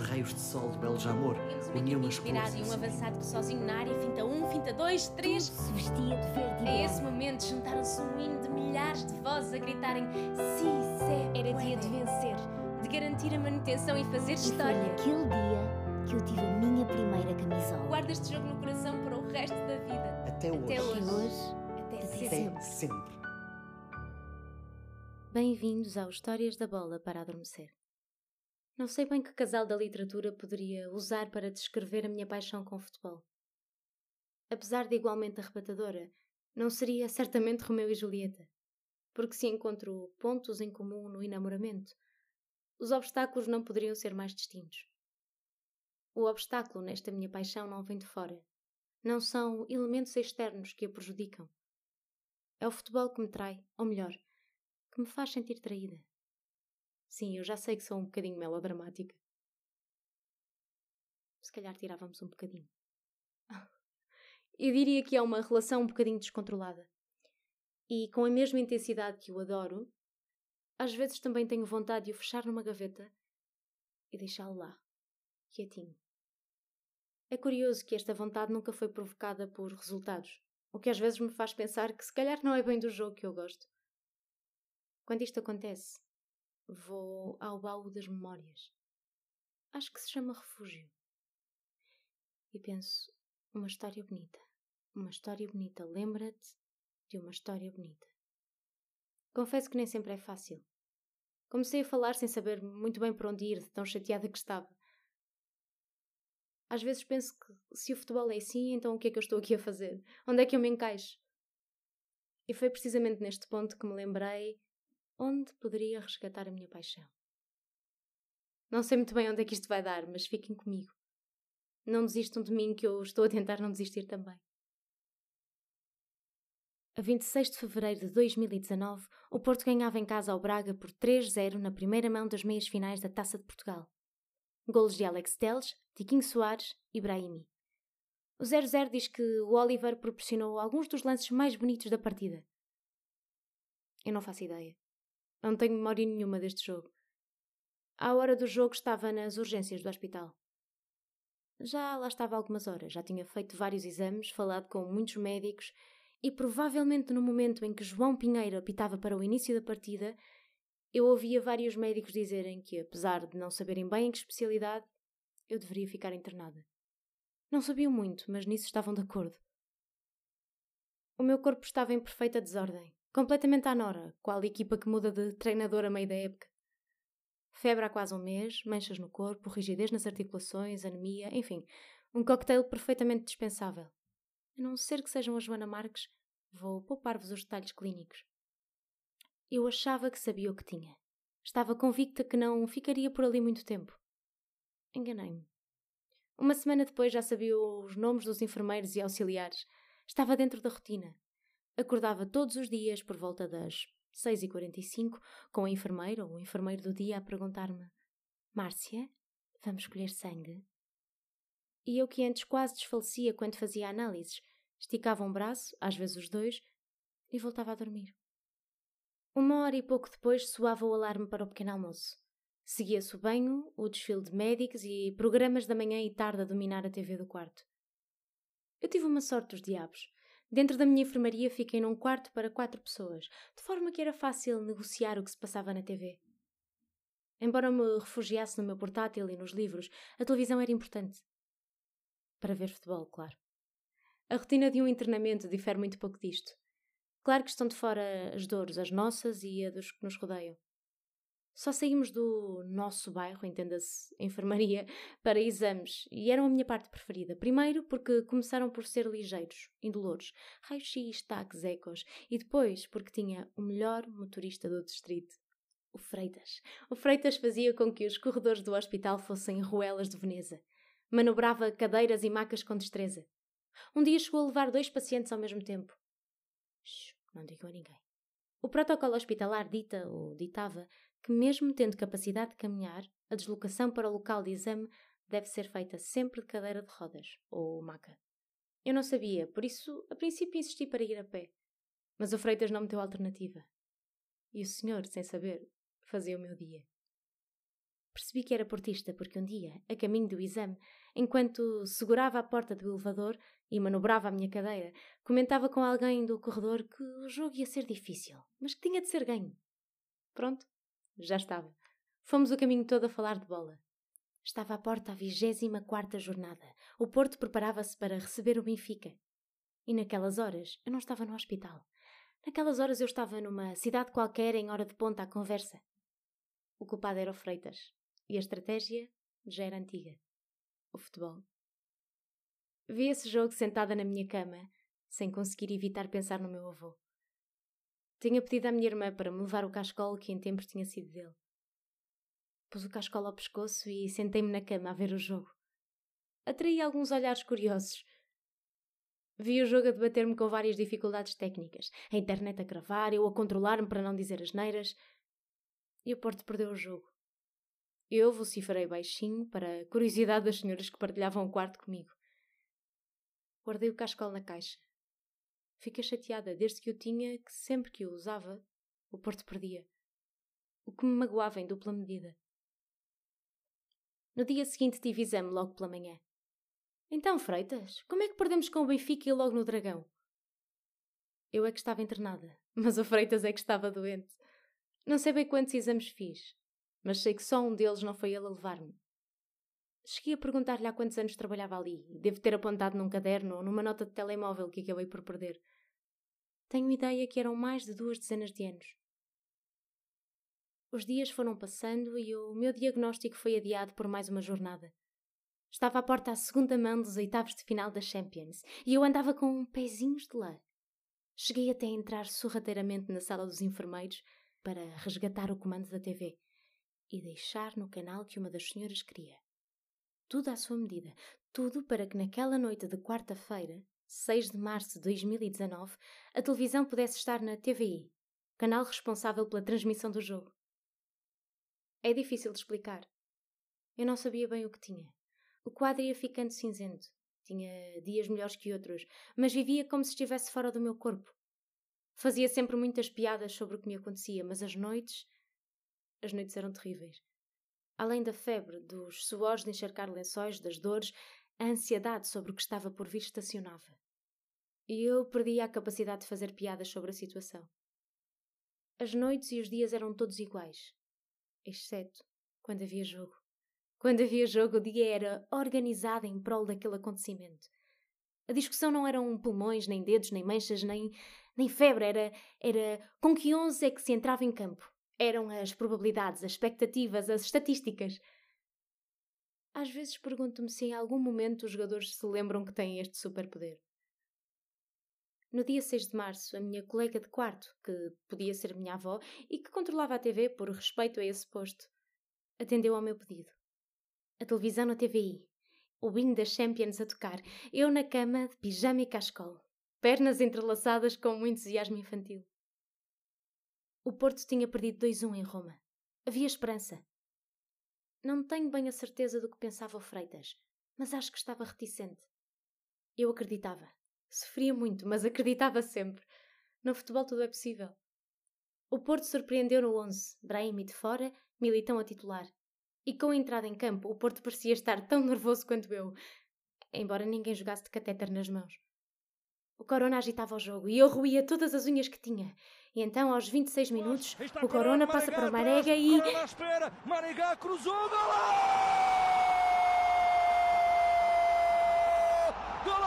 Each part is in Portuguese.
os raios de sol de Beljamor um uniam as inspirado cores. e um avançado que sozinho na área, finta um, finta dois, três. Se vestia de verde e A esse branco. momento juntaram-se um hino de milhares de vozes a gritarem Si, se, Era dia de puede", vencer. de garantir a manutenção e fazer E foi história. naquele dia que eu tive a minha primeira camisola. Guarda este jogo no coração para o resto da vida. Até hoje. Até hoje. Hoje, Até Até sempre. Até sempre. Bem-vindos ao Histórias da Bola para Adormecer. Não sei bem que casal da literatura poderia usar para descrever a minha paixão com o futebol. Apesar de igualmente arrebatadora, não seria certamente Romeu e Julieta, porque se encontro pontos em comum no enamoramento, os obstáculos não poderiam ser mais distintos. O obstáculo nesta minha paixão não vem de fora. Não são elementos externos que a prejudicam. É o futebol que me trai, ou melhor, que me faz sentir traída. Sim, eu já sei que sou um bocadinho melodramática. Se calhar tirávamos um bocadinho. Eu diria que é uma relação um bocadinho descontrolada. E com a mesma intensidade que o adoro, às vezes também tenho vontade de o fechar numa gaveta e deixá-lo lá, quietinho. É curioso que esta vontade nunca foi provocada por resultados, o que às vezes me faz pensar que se calhar não é bem do jogo que eu gosto. Quando isto acontece, vou ao baú das memórias. Acho que se chama refúgio. E penso, uma história bonita. Uma história bonita. Lembra-te de uma história bonita. Confesso que nem sempre é fácil. Comecei a falar sem saber muito bem por onde ir, de tão chateada que estava. Às vezes penso que se o futebol é assim, então o que é que eu estou aqui a fazer? Onde é que eu me encaixo? E foi precisamente neste ponto que me lembrei onde poderia resgatar a minha paixão. Não sei muito bem onde é que isto vai dar, mas fiquem comigo. Não desistam de mim que eu estou a tentar não desistir também. A 26 de fevereiro de 2019, o Porto ganhava em casa ao Braga por 3-0 na primeira mão das meias finais da Taça de Portugal. Golos de Alex Teles, Tiquinho Soares e Brahimi. O 0-0 diz que o Oliver proporcionou alguns dos lances mais bonitos da partida. Eu não faço ideia. Não tenho memória nenhuma deste jogo. À hora do jogo estava nas urgências do hospital. Já lá estava algumas horas, já tinha feito vários exames, falado com muitos médicos e provavelmente no momento em que João Pinheiro apitava para o início da partida, eu ouvia vários médicos dizerem que, apesar de não saberem bem em que especialidade, eu deveria ficar internada. Não sabiam muito, mas nisso estavam de acordo. O meu corpo estava em perfeita desordem, completamente à nora, qual equipa que muda de treinador a meio da época. Febre há quase um mês, manchas no corpo, rigidez nas articulações, anemia, enfim, um cocktail perfeitamente dispensável. A não ser que sejam a Joana Marques, vou poupar-vos os detalhes clínicos. Eu achava que sabia o que tinha. Estava convicta que não ficaria por ali muito tempo. Enganei-me. Uma semana depois já sabia os nomes dos enfermeiros e auxiliares. Estava dentro da rotina. Acordava todos os dias por volta das 6h45 com a enfermeira ou o enfermeiro do dia a perguntar-me: Márcia, vamos escolher sangue? E eu que antes quase desfalecia quando fazia análises, esticava um braço, às vezes os dois, e voltava a dormir. Uma hora e pouco depois soava o alarme para o pequeno almoço. Seguia-se o banho, o desfile de médicos e programas da manhã e tarde a dominar a TV do quarto. Eu tive uma sorte dos diabos. Dentro da minha enfermaria fiquei num quarto para quatro pessoas, de forma que era fácil negociar o que se passava na TV. Embora me refugiasse no meu portátil e nos livros, a televisão era importante. Para ver futebol, claro. A rotina de um internamento difere muito pouco disto. Claro que estão de fora as dores, as nossas e a dos que nos rodeiam. Só saímos do nosso bairro, entenda-se, enfermaria, para exames, e eram a minha parte preferida. Primeiro porque começaram por ser ligeiros, indolores, raio-x, taques, ecos, e depois porque tinha o melhor motorista do distrito, o Freitas. O Freitas fazia com que os corredores do hospital fossem ruelas de Veneza. Manobrava cadeiras e macas com destreza. Um dia chegou a levar dois pacientes ao mesmo tempo. Shhh, não digam a ninguém. O protocolo hospitalar dita, ou ditava, que mesmo tendo capacidade de caminhar, a deslocação para o local de exame deve ser feita sempre de cadeira de rodas, ou maca. Eu não sabia, por isso, a princípio insisti para ir a pé. Mas o Freitas não me deu alternativa. E o senhor, sem saber, fazia o meu dia. Percebi que era portista porque um dia, a caminho do exame, enquanto segurava a porta do elevador e manobrava a minha cadeira, comentava com alguém do corredor que o jogo ia ser difícil, mas que tinha de ser ganho. Pronto, já estava. Fomos o caminho todo a falar de bola. Estava à porta a vigésima quarta jornada. O Porto preparava-se para receber o Benfica. E naquelas horas eu não estava no hospital. Naquelas horas eu estava numa cidade qualquer em hora de ponta à conversa. O culpado era o Freitas. E a estratégia já era antiga. O futebol. Vi esse jogo sentada na minha cama, sem conseguir evitar pensar no meu avô. Tinha pedido à minha irmã para me levar o cascol que em tempos tinha sido dele. Pus o cascol ao pescoço e sentei-me na cama a ver o jogo. Atraí alguns olhares curiosos. Vi o jogo a debater-me com várias dificuldades técnicas. A internet a cravar, eu a controlar-me para não dizer asneiras. E o Porto perdeu o jogo. Eu vociferei baixinho para a curiosidade das senhoras que partilhavam o quarto comigo. Guardei o cascol na caixa. Fiquei chateada desde que o tinha que sempre que o usava, o Porto perdia. O que me magoava em dupla medida. No dia seguinte tive exame logo pela manhã. Então, Freitas, como é que perdemos com o Benfica e logo no Dragão? Eu é que estava internada, mas o Freitas é que estava doente. Não sei bem quantos exames fiz, mas sei que só um deles não foi ele a levar-me. Cheguei a perguntar-lhe há quantos anos trabalhava ali e devo ter apontado num caderno ou numa nota de telemóvel que acabei por perder. Tenho ideia que eram mais de duas dezenas de anos. Os dias foram passando e o meu diagnóstico foi adiado por mais uma jornada. Estava à porta à segunda mão dos oitavos de final da Champions e eu andava com pezinhos de lã. Cheguei até a entrar sorrateiramente na sala dos enfermeiros para resgatar o comando da TV e deixar no canal que uma das senhoras queria. Tudo à sua medida, tudo para que naquela noite de quarta-feira, 6 de março de 2019, a televisão pudesse estar na TVI, canal responsável pela transmissão do jogo. É difícil de explicar. Eu não sabia bem o que tinha. O quadro ia ficando cinzento. Tinha dias melhores que outros, mas vivia como se estivesse fora do meu corpo. Fazia sempre muitas piadas sobre o que me acontecia, mas as noites. As noites eram terríveis. Além da febre, dos suores de encharcar lençóis, das dores, a ansiedade sobre o que estava por vir estacionava. E eu perdia a capacidade de fazer piadas sobre a situação. As noites e os dias eram todos iguais, exceto quando havia jogo. Quando havia jogo, o dia era organizado em prol daquele acontecimento. A discussão não eram pulmões, nem dedos, nem manchas, nem, nem febre, era, era com que onze é que se entrava em campo. Eram as probabilidades, as expectativas, as estatísticas. Às vezes pergunto-me se em algum momento os jogadores se lembram que têm este superpoder. No dia 6 de março, a minha colega de quarto, que podia ser minha avó e que controlava a TV por respeito a esse posto, atendeu ao meu pedido. A televisão na TVI, o hino das Champions a tocar, eu na cama de pijama e cascol, pernas entrelaçadas com um entusiasmo infantil. O Porto tinha perdido 2-1 em Roma. Havia esperança. Não tenho bem a certeza do que pensava o Freitas, mas acho que estava reticente. Eu acreditava. Sofria muito, mas acreditava sempre. No futebol tudo é possível. O Porto surpreendeu no 11, Brahimi de fora, Militão a titular. E com a entrada em campo, o Porto parecia estar tão nervoso quanto eu, embora ninguém jogasse de catéter nas mãos. O Corona agitava o jogo e eu roía todas as unhas que tinha. E então, aos 26 minutos, o Corona passa para o Marega e. Corona espera, Marega cruzou, golo! Golo!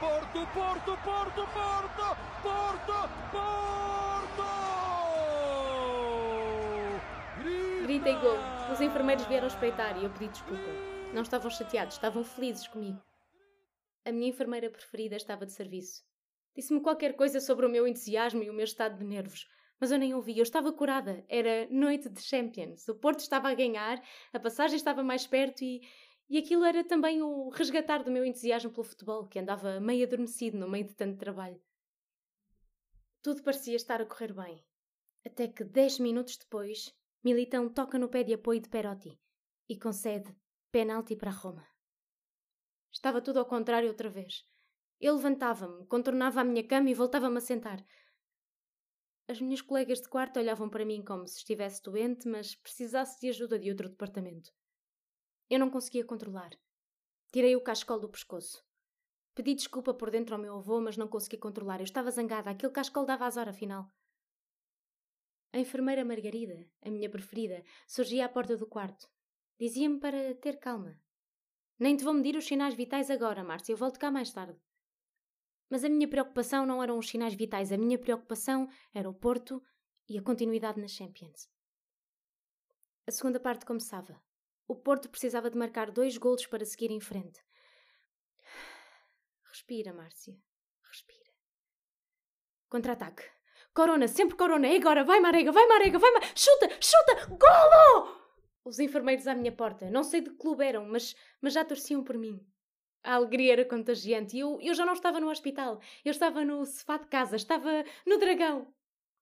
Porto, Porto, Porto, Porto, Porto, Porto! Gritei gol. Os enfermeiros vieram espreitar e eu pedi desculpa. Não estavam chateados, estavam felizes comigo. A minha enfermeira preferida estava de serviço. Disse-me qualquer coisa sobre o meu entusiasmo e o meu estado de nervos, mas eu nem ouvi, eu estava curada. Era noite de Champions. O Porto estava a ganhar, a passagem estava mais perto e, e aquilo era também o resgatar do meu entusiasmo pelo futebol, que andava meio adormecido no meio de tanto trabalho. Tudo parecia estar a correr bem. Até que, dez minutos depois, Militão toca no pé de apoio de Perotti e concede penalti para Roma. Estava tudo ao contrário outra vez. Eu levantava-me, contornava a minha cama e voltava-me a sentar. As minhas colegas de quarto olhavam para mim como se estivesse doente, mas precisasse de ajuda de outro departamento. Eu não conseguia controlar. Tirei o cascol do pescoço. Pedi desculpa por dentro ao meu avô, mas não consegui controlar. Eu estava zangada. Aquele cascol dava azar, afinal. A enfermeira Margarida, a minha preferida, surgia à porta do quarto. Dizia-me para ter calma. Nem te vou medir os sinais vitais agora, Márcia. Eu volto cá mais tarde. Mas a minha preocupação não eram os sinais vitais. A minha preocupação era o Porto e a continuidade nas Champions. A segunda parte começava. O Porto precisava de marcar dois golos para seguir em frente. Respira, Márcia. Respira. Contra-ataque. Corona, sempre Corona. É agora. Vai, Marega, vai, Marega, vai, Marega. Chuta, chuta. Golo! Os enfermeiros à minha porta. Não sei de que clube eram, mas, mas já torciam por mim. A alegria era contagiante e eu, eu já não estava no hospital. Eu estava no sofá de casa. Estava no dragão.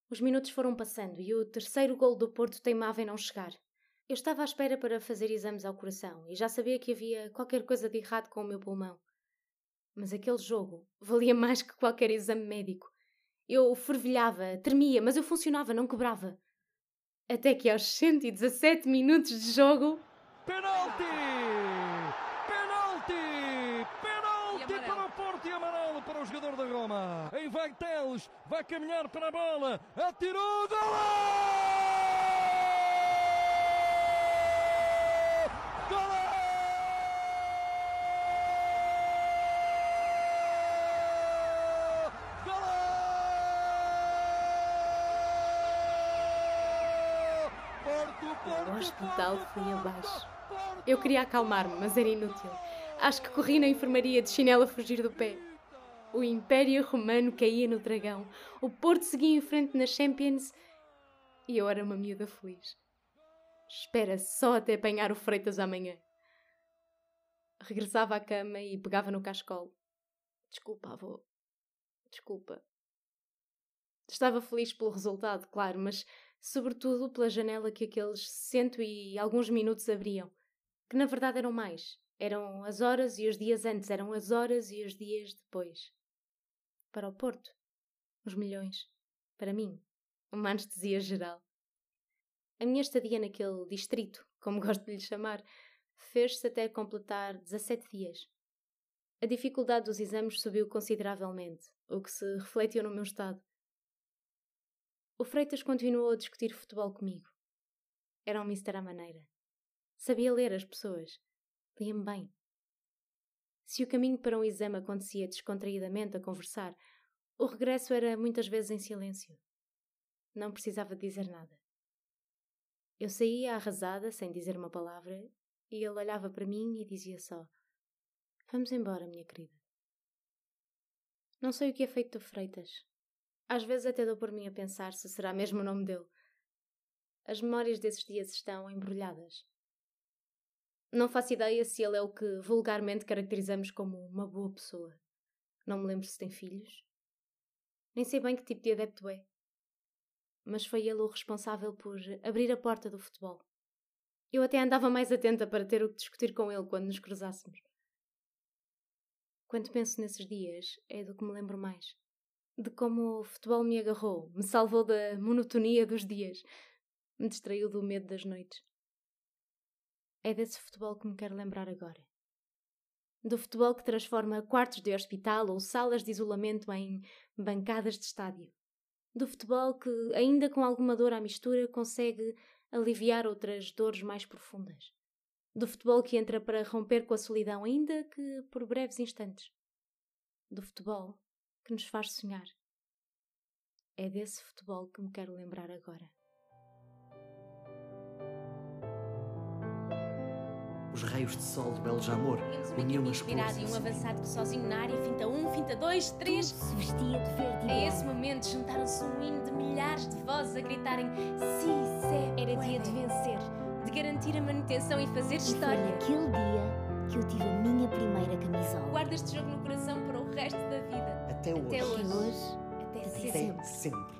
Os minutos foram passando e o terceiro golo do Porto teimava em não chegar. Eu estava à espera para fazer exames ao coração e já sabia que havia qualquer coisa de errado com o meu pulmão. Mas aquele jogo valia mais que qualquer exame médico. Eu fervilhava, tremia, mas eu funcionava, não quebrava. Até que aos 117 minutos de jogo. Penalti! Penalti! Penalti para o Porto e amarelo para o jogador da Roma. Em vai Teles, vai caminhar para a bola, atirou, golo! O hospital foi abaixo. Eu queria acalmar-me, mas era inútil. Acho que corri na enfermaria de chinelo a fugir do pé. O Império Romano caía no dragão. O Porto seguia em frente nas Champions. E eu era uma miúda feliz. Espera só até apanhar o Freitas amanhã. Regressava à cama e pegava no cascol. Desculpa, avô. Desculpa. Estava feliz pelo resultado, claro, mas sobretudo pela janela que aqueles cento e alguns minutos abriam, que na verdade eram mais. Eram as horas e os dias antes, eram as horas e os dias depois. Para o Porto, os milhões. Para mim, uma anestesia geral. A minha estadia naquele distrito, como gosto de lhe chamar, fez-se até completar 17 dias. A dificuldade dos exames subiu consideravelmente, o que se refletiu no meu estado. O Freitas continuou a discutir futebol comigo. Era um mister à maneira. Sabia ler as pessoas. Lia-me bem. Se o caminho para um exame acontecia descontraídamente a conversar, o regresso era muitas vezes em silêncio. Não precisava dizer nada. Eu saía arrasada, sem dizer uma palavra, e ele olhava para mim e dizia só: Vamos embora, minha querida. Não sei o que é feito do Freitas, às vezes até dou por mim a pensar se será mesmo o nome dele. As memórias desses dias estão embrulhadas. Não faço ideia se ele é o que vulgarmente caracterizamos como uma boa pessoa. Não me lembro se tem filhos. Nem sei bem que tipo de adepto é. Mas foi ele o responsável por abrir a porta do futebol. Eu até andava mais atenta para ter o que discutir com ele quando nos cruzássemos. Quando penso nesses dias, é do que me lembro mais de como o futebol me agarrou, me salvou da monotonia dos dias, me distraiu do medo das noites. É desse futebol que me quero lembrar agora. Do futebol que transforma quartos de hospital ou salas de isolamento em bancadas de estádio. Do futebol que, ainda com alguma dor à mistura, consegue aliviar outras dores mais profundas. Do futebol que entra para romper com a solidão, ainda que por breves instantes. Do futebol que nos faz sonhar. É desse futebol que me quero lembrar agora. Os raios de sol de Temos uma uniam as cores. e um avançado que sozinho na área, finta um, finta dois, três. Tudo se vestia de verde e A esse momento juntaram-se um hino de milhares de vozes a gritarem Si, se, Era dia de vencer. de garantir a manutenção e fazer E foi história. naquele dia que eu tive a minha primeira camisola. Guarda este jogo no coração para o resto. Até hoje. Até hoje. hoje, Até Até sempre. Até sempre.